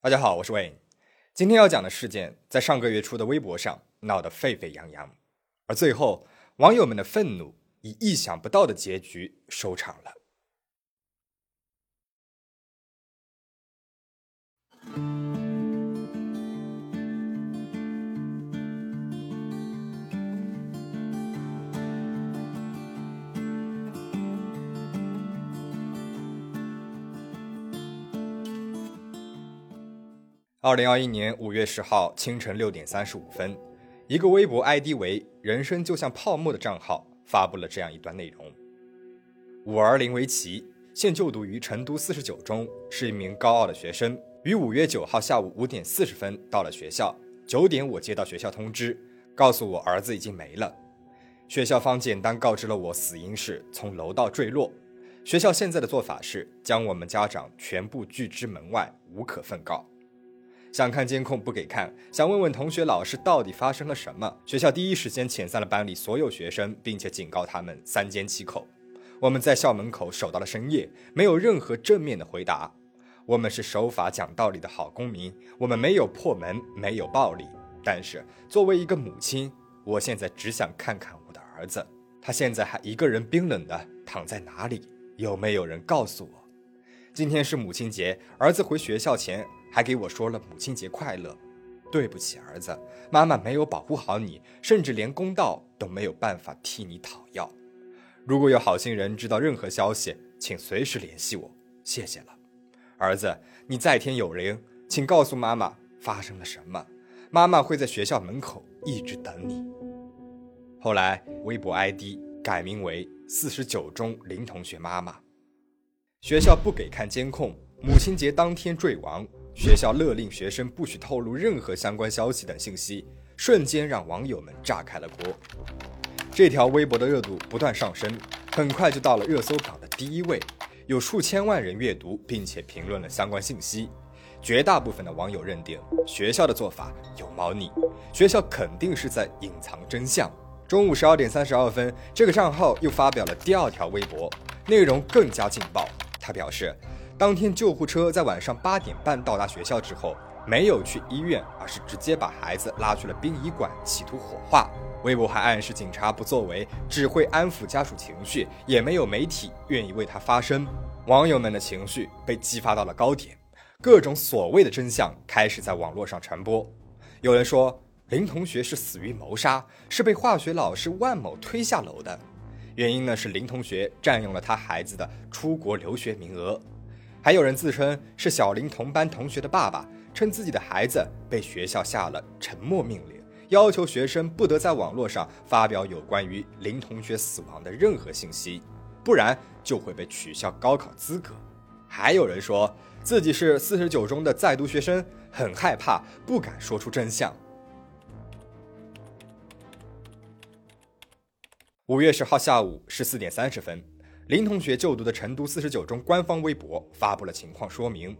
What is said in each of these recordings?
大家好，我是 Wayne。今天要讲的事件在上个月初的微博上闹得沸沸扬扬，而最后网友们的愤怒以意想不到的结局收场了。二零二一年五月十号清晨六点三十五分，一个微博 ID 为“人生就像泡沫”的账号发布了这样一段内容：五儿林维奇现就读于成都四十九中，是一名高二的学生。于五月九号下午五点四十分到了学校，九点我接到学校通知，告诉我儿子已经没了。学校方简单告知了我死因是从楼道坠落。学校现在的做法是将我们家长全部拒之门外，无可奉告。想看监控不给看，想问问同学老师到底发生了什么？学校第一时间遣散了班里所有学生，并且警告他们三缄其口。我们在校门口守到了深夜，没有任何正面的回答。我们是守法讲道理的好公民，我们没有破门，没有暴力。但是作为一个母亲，我现在只想看看我的儿子，他现在还一个人冰冷的躺在哪里？有没有人告诉我？今天是母亲节，儿子回学校前。还给我说了母亲节快乐，对不起儿子，妈妈没有保护好你，甚至连公道都没有办法替你讨要。如果有好心人知道任何消息，请随时联系我，谢谢了。儿子，你在天有灵，请告诉妈妈发生了什么，妈妈会在学校门口一直等你。后来微博 ID 改名为四十九中林同学妈妈，学校不给看监控，母亲节当天坠亡。学校勒令学生不许透露任何相关消息等信息，瞬间让网友们炸开了锅。这条微博的热度不断上升，很快就到了热搜榜的第一位，有数千万人阅读并且评论了相关信息。绝大部分的网友认定学校的做法有猫腻，学校肯定是在隐藏真相。中午十二点三十二分，这个账号又发表了第二条微博，内容更加劲爆。他表示。当天救护车在晚上八点半到达学校之后，没有去医院，而是直接把孩子拉去了殡仪馆，企图火化。微博还暗示警察不作为，只会安抚家属情绪，也没有媒体愿意为他发声。网友们的情绪被激发到了高点，各种所谓的真相开始在网络上传播。有人说林同学是死于谋杀，是被化学老师万某推下楼的，原因呢是林同学占用了他孩子的出国留学名额。还有人自称是小林同班同学的爸爸，称自己的孩子被学校下了沉默命令，要求学生不得在网络上发表有关于林同学死亡的任何信息，不然就会被取消高考资格。还有人说自己是四十九中的在读学生，很害怕，不敢说出真相。五月十号下午十四点三十分。林同学就读的成都四十九中官方微博发布了情况说明：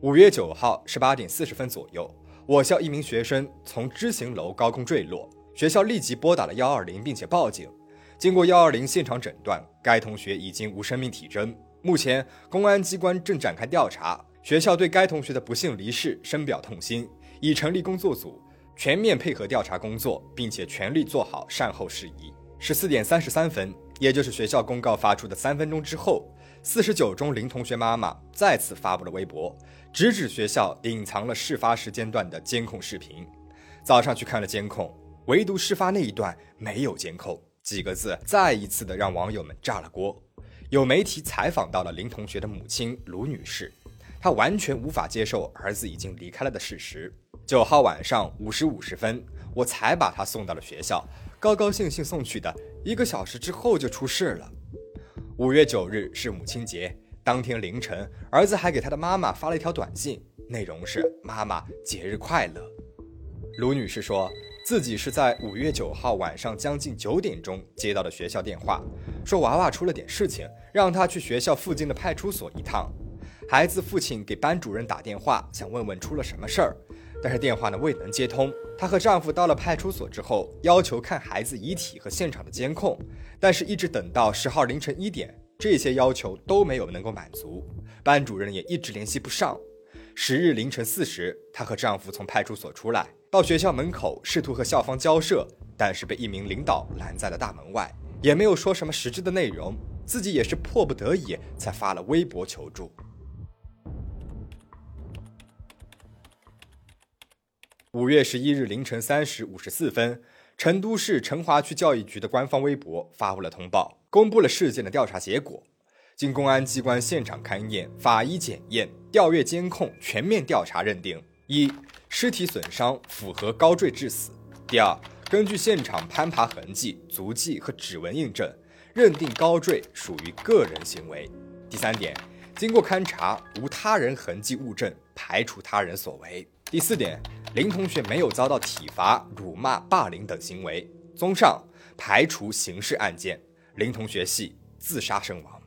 五月九号十八点四十分左右，我校一名学生从知行楼高空坠落，学校立即拨打了幺二零，并且报警。经过幺二零现场诊断，该同学已经无生命体征。目前，公安机关正展开调查。学校对该同学的不幸离世深表痛心，已成立工作组，全面配合调查工作，并且全力做好善后事宜。十四点三十三分。也就是学校公告发出的三分钟之后，四十九中林同学妈妈再次发布了微博，直指学校隐藏了事发时间段的监控视频。早上去看了监控，唯独事发那一段没有监控。几个字再一次的让网友们炸了锅。有媒体采访到了林同学的母亲卢女士，她完全无法接受儿子已经离开了的事实。九号晚上五时五十分，我才把他送到了学校。高高兴兴送去的，一个小时之后就出事了。五月九日是母亲节，当天凌晨，儿子还给他的妈妈发了一条短信，内容是“妈妈节日快乐”。卢女士说自己是在五月九号晚上将近九点钟接到的学校电话，说娃娃出了点事情，让她去学校附近的派出所一趟。孩子父亲给班主任打电话，想问问出了什么事儿。但是电话呢未能接通。她和丈夫到了派出所之后，要求看孩子遗体和现场的监控，但是一直等到十号凌晨一点，这些要求都没有能够满足。班主任也一直联系不上。十日凌晨四时，她和丈夫从派出所出来，到学校门口试图和校方交涉，但是被一名领导拦在了大门外，也没有说什么实质的内容，自己也是迫不得已才发了微博求助。五月十一日凌晨三时五十四分，成都市成华区教育局的官方微博发布了通报，公布了事件的调查结果。经公安机关现场勘验、法医检验、调阅监控全面调查认定：一、尸体损伤符合高坠致死；第二，根据现场攀爬痕迹、足迹和指纹印证，认定高坠属于个人行为；第三点，经过勘查无他人痕迹物证，排除他人所为；第四点，林同学没有遭到体罚、辱骂、霸凌等行为。综上，排除刑事案件，林同学系自杀身亡。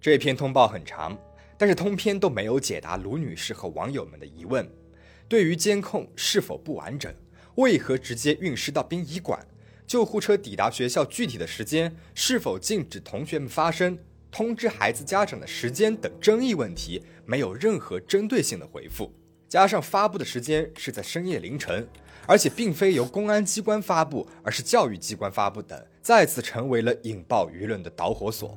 这篇通报很长，但是通篇都没有解答卢女士和网友们的疑问。对于监控是否不完整，为何直接运尸到殡仪馆，救护车抵达学校具体的时间，是否禁止同学们发声，通知孩子家长的时间等争议问题，没有任何针对性的回复。加上发布的时间是在深夜凌晨，而且并非由公安机关发布，而是教育机关发布等，再次成为了引爆舆论的导火索。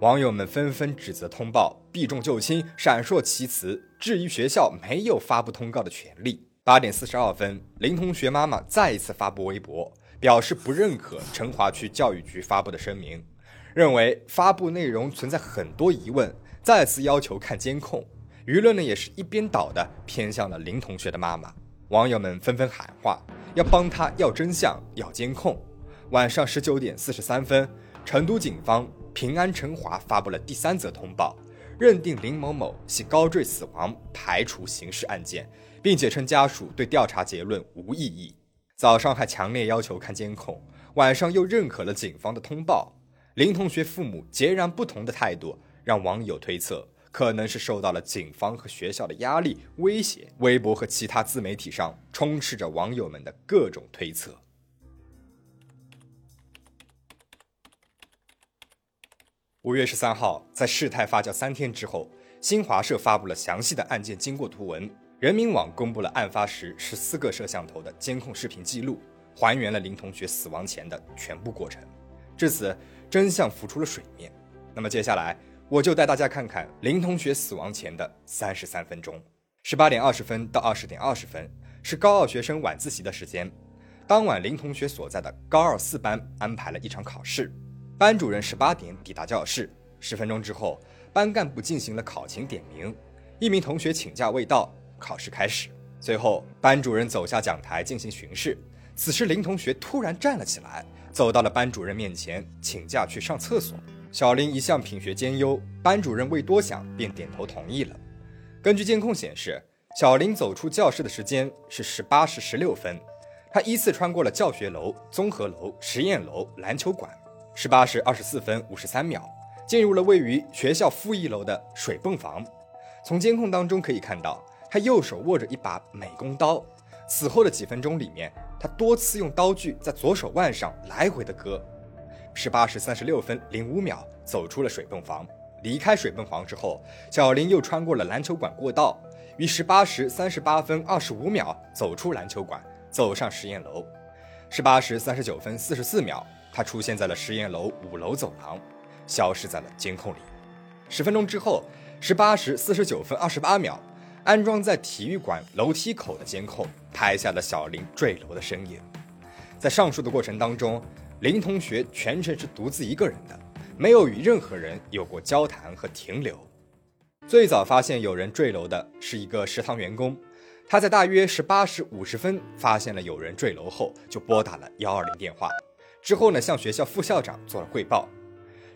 网友们纷纷指责通报避重就轻、闪烁其词，质疑学校没有发布通告的权利。八点四十二分，林同学妈妈再一次发布微博，表示不认可成华区教育局发布的声明，认为发布内容存在很多疑问，再次要求看监控。舆论呢也是一边倒的偏向了林同学的妈妈。网友们纷纷喊话，要帮他要真相、要监控。晚上十九点四十三分，成都警方。平安成华发布了第三则通报，认定林某某系高坠死亡，排除刑事案件，并且称家属对调查结论无异议。早上还强烈要求看监控，晚上又认可了警方的通报。林同学父母截然不同的态度，让网友推测可能是受到了警方和学校的压力威胁。微博和其他自媒体上充斥着网友们的各种推测。五月十三号，在事态发酵三天之后，新华社发布了详细的案件经过图文，人民网公布了案发时十四个摄像头的监控视频记录，还原了林同学死亡前的全部过程。至此，真相浮出了水面。那么接下来，我就带大家看看林同学死亡前的三十三分钟。十八点二十分到二十点二十分是高二学生晚自习的时间，当晚林同学所在的高二四班安排了一场考试。班主任十八点抵达教室，十分钟之后，班干部进行了考勤点名。一名同学请假未到，考试开始。随后，班主任走下讲台进行巡视。此时，林同学突然站了起来，走到了班主任面前，请假去上厕所。小林一向品学兼优，班主任未多想便点头同意了。根据监控显示，小林走出教室的时间是十八时十六分，他依次穿过了教学楼、综合楼、实验楼、篮球馆。十八时二十四分五十三秒，进入了位于学校负一楼的水泵房。从监控当中可以看到，他右手握着一把美工刀。此后的几分钟里面，他多次用刀具在左手腕上来回的割。十八时三十六分零五秒，走出了水泵房。离开水泵房之后，小林又穿过了篮球馆过道，于十八时三十八分二十五秒走出篮球馆，走上实验楼。十八时三十九分四十四秒。他出现在了实验楼五楼走廊，消失在了监控里。十分钟之后，十八时四十九分二十八秒，安装在体育馆楼梯口的监控拍下了小林坠楼的身影。在上述的过程当中，林同学全程是独自一个人的，没有与任何人有过交谈和停留。最早发现有人坠楼的是一个食堂员工，他在大约十八时五十分发现了有人坠楼后，就拨打了幺二零电话。之后呢，向学校副校长做了汇报。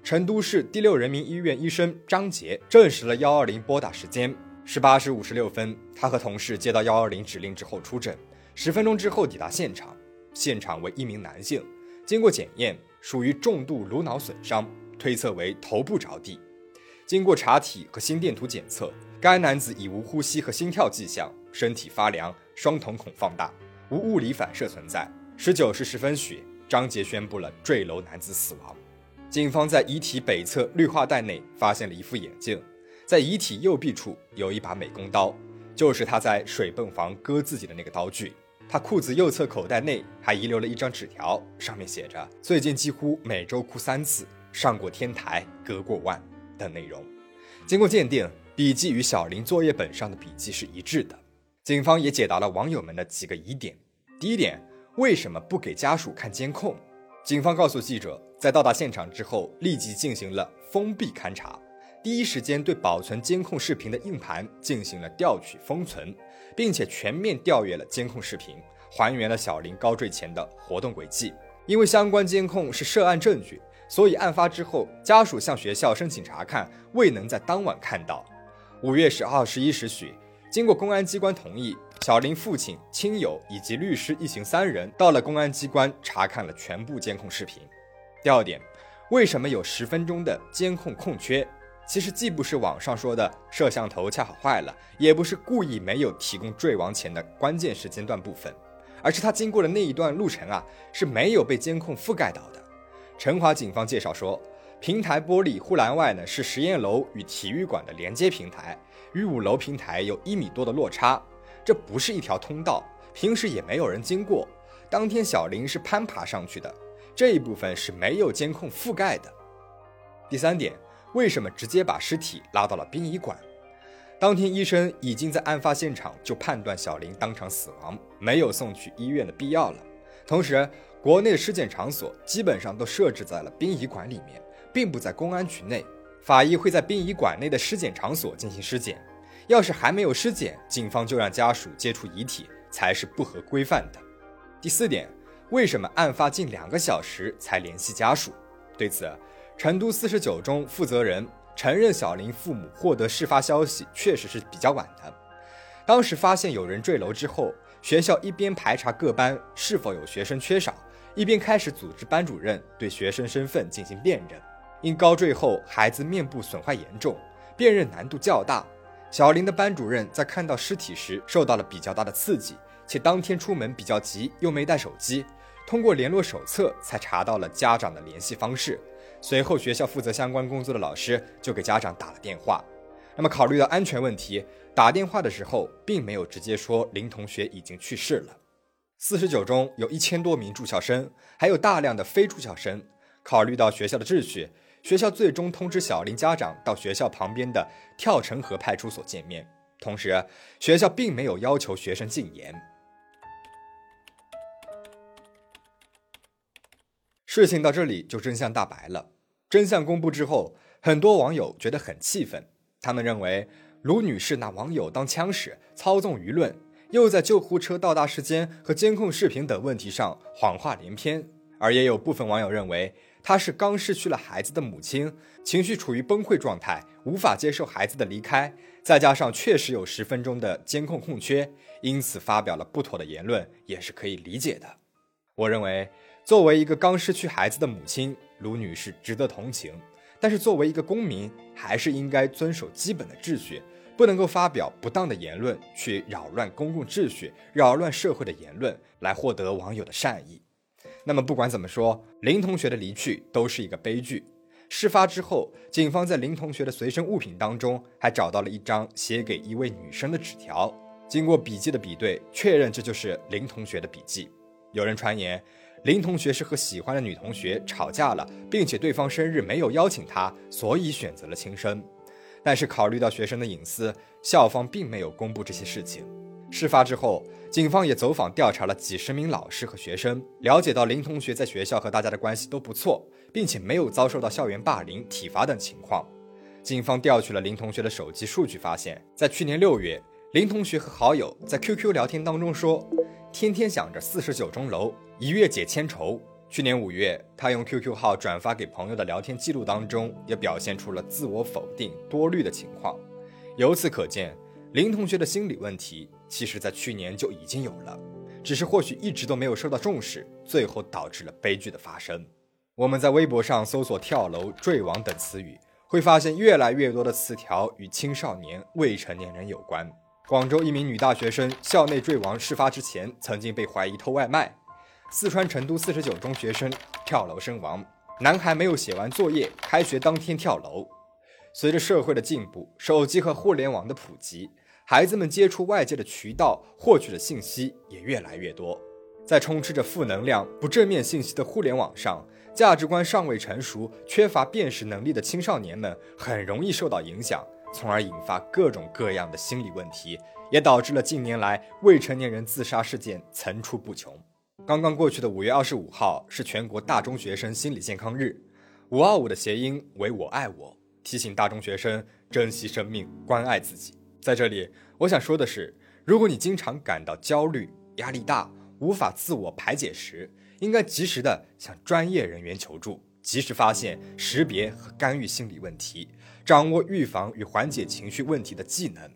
成都市第六人民医院医生张杰证实了幺二零拨打时间：十八时五十六分。他和同事接到幺二零指令之后出诊，十分钟之后抵达现场。现场为一名男性，经过检验属于重度颅脑损伤，推测为头部着地。经过查体和心电图检测，该男子已无呼吸和心跳迹象，身体发凉，双瞳孔放大，无物理反射存在。十九时十分许。张杰宣布了坠楼男子死亡。警方在遗体北侧绿化带内发现了一副眼镜，在遗体右臂处有一把美工刀。就是他在水泵房割自己的那个刀具。他裤子右侧口袋内还遗留了一张纸条，上面写着“最近几乎每周哭三次，上过天台，割过腕”等内容。经过鉴定，笔记与小林作业本上的笔记是一致的。警方也解答了网友们的几个疑点。第一点，为什么不给家属看监控？警方告诉记者，在到达现场之后，立即进行了封闭勘查，第一时间对保存监控视频的硬盘进行了调取封存。并且全面调阅了监控视频，还原了小林高坠前的活动轨迹。因为相关监控是涉案证据，所以案发之后，家属向学校申请查看，未能在当晚看到。五月十二十一时许，经过公安机关同意，小林父亲、亲友以及律师一行三人到了公安机关查看了全部监控视频。第二点，为什么有十分钟的监控空缺？其实既不是网上说的摄像头恰好坏了，也不是故意没有提供坠亡前的关键时间段部分，而是他经过的那一段路程啊是没有被监控覆盖到的。成华警方介绍说，平台玻璃护栏外呢是实验楼与体育馆的连接平台，与五楼平台有一米多的落差，这不是一条通道，平时也没有人经过。当天小林是攀爬上去的，这一部分是没有监控覆盖的。第三点。为什么直接把尸体拉到了殡仪馆？当天医生已经在案发现场就判断小林当场死亡，没有送去医院的必要了。同时，国内的尸检场所基本上都设置在了殡仪馆里面，并不在公安局内。法医会在殡仪馆内的尸检场所进行尸检，要是还没有尸检，警方就让家属接触遗体，才是不合规范的。第四点，为什么案发近两个小时才联系家属？对此。成都四十九中负责人承认，小林父母获得事发消息确实是比较晚的。当时发现有人坠楼之后，学校一边排查各班是否有学生缺少，一边开始组织班主任对学生身份进行辨认。因高坠后孩子面部损坏严重，辨认难度较大。小林的班主任在看到尸体时受到了比较大的刺激，且当天出门比较急，又没带手机，通过联络手册才查到了家长的联系方式。随后，学校负责相关工作的老师就给家长打了电话。那么，考虑到安全问题，打电话的时候并没有直接说林同学已经去世了。四十九中有一千多名住校生，还有大量的非住校生。考虑到学校的秩序，学校最终通知小林家长到学校旁边的跳城河派出所见面。同时，学校并没有要求学生禁言。事情到这里就真相大白了。真相公布之后，很多网友觉得很气愤。他们认为卢女士拿网友当枪使，操纵舆论，又在救护车到达时间和监控视频等问题上谎话连篇。而也有部分网友认为，她是刚失去了孩子的母亲，情绪处于崩溃状态，无法接受孩子的离开，再加上确实有十分钟的监控空缺，因此发表了不妥的言论，也是可以理解的。我认为。作为一个刚失去孩子的母亲，卢女士值得同情。但是作为一个公民，还是应该遵守基本的秩序，不能够发表不当的言论，去扰乱公共秩序、扰乱社会的言论，来获得网友的善意。那么不管怎么说，林同学的离去都是一个悲剧。事发之后，警方在林同学的随身物品当中还找到了一张写给一位女生的纸条，经过笔迹的比对，确认这就是林同学的笔迹。有人传言。林同学是和喜欢的女同学吵架了，并且对方生日没有邀请他，所以选择了轻生。但是考虑到学生的隐私，校方并没有公布这些事情。事发之后，警方也走访调查了几十名老师和学生，了解到林同学在学校和大家的关系都不错，并且没有遭受到校园霸凌、体罚等情况。警方调取了林同学的手机数据，发现，在去年六月，林同学和好友在 QQ 聊天当中说。天天想着四十九钟楼，一月解千愁。去年五月，他用 QQ 号转发给朋友的聊天记录当中，也表现出了自我否定、多虑的情况。由此可见，林同学的心理问题，其实在去年就已经有了，只是或许一直都没有受到重视，最后导致了悲剧的发生。我们在微博上搜索“跳楼”“坠亡”等词语，会发现越来越多的词条与青少年、未成年人有关。广州一名女大学生校内坠亡，事发之前曾经被怀疑偷外卖。四川成都四十九中学生跳楼身亡，男孩没有写完作业，开学当天跳楼。随着社会的进步，手机和互联网的普及，孩子们接触外界的渠道、获取的信息也越来越多。在充斥着负能量、不正面信息的互联网上，价值观尚未成熟、缺乏辨识能力的青少年们很容易受到影响，从而引发各种各样的心理问题，也导致了近年来未成年人自杀事件层出不穷。刚刚过去的五月二十五号是全国大中学生心理健康日，五二五的谐音为“我爱我”，提醒大中学生珍惜生命、关爱自己。在这里，我想说的是，如果你经常感到焦虑、压力大，无法自我排解时，应该及时的向专业人员求助，及时发现、识别和干预心理问题，掌握预防与缓解情绪问题的技能。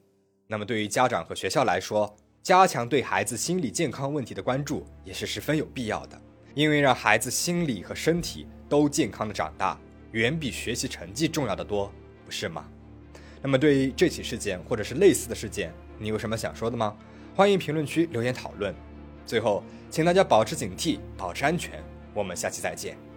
那么，对于家长和学校来说，加强对孩子心理健康问题的关注也是十分有必要的，因为让孩子心理和身体都健康的长大，远比学习成绩重要的多，不是吗？那么，对于这起事件或者是类似的事件，你有什么想说的吗？欢迎评论区留言讨论。最后，请大家保持警惕，保持安全。我们下期再见。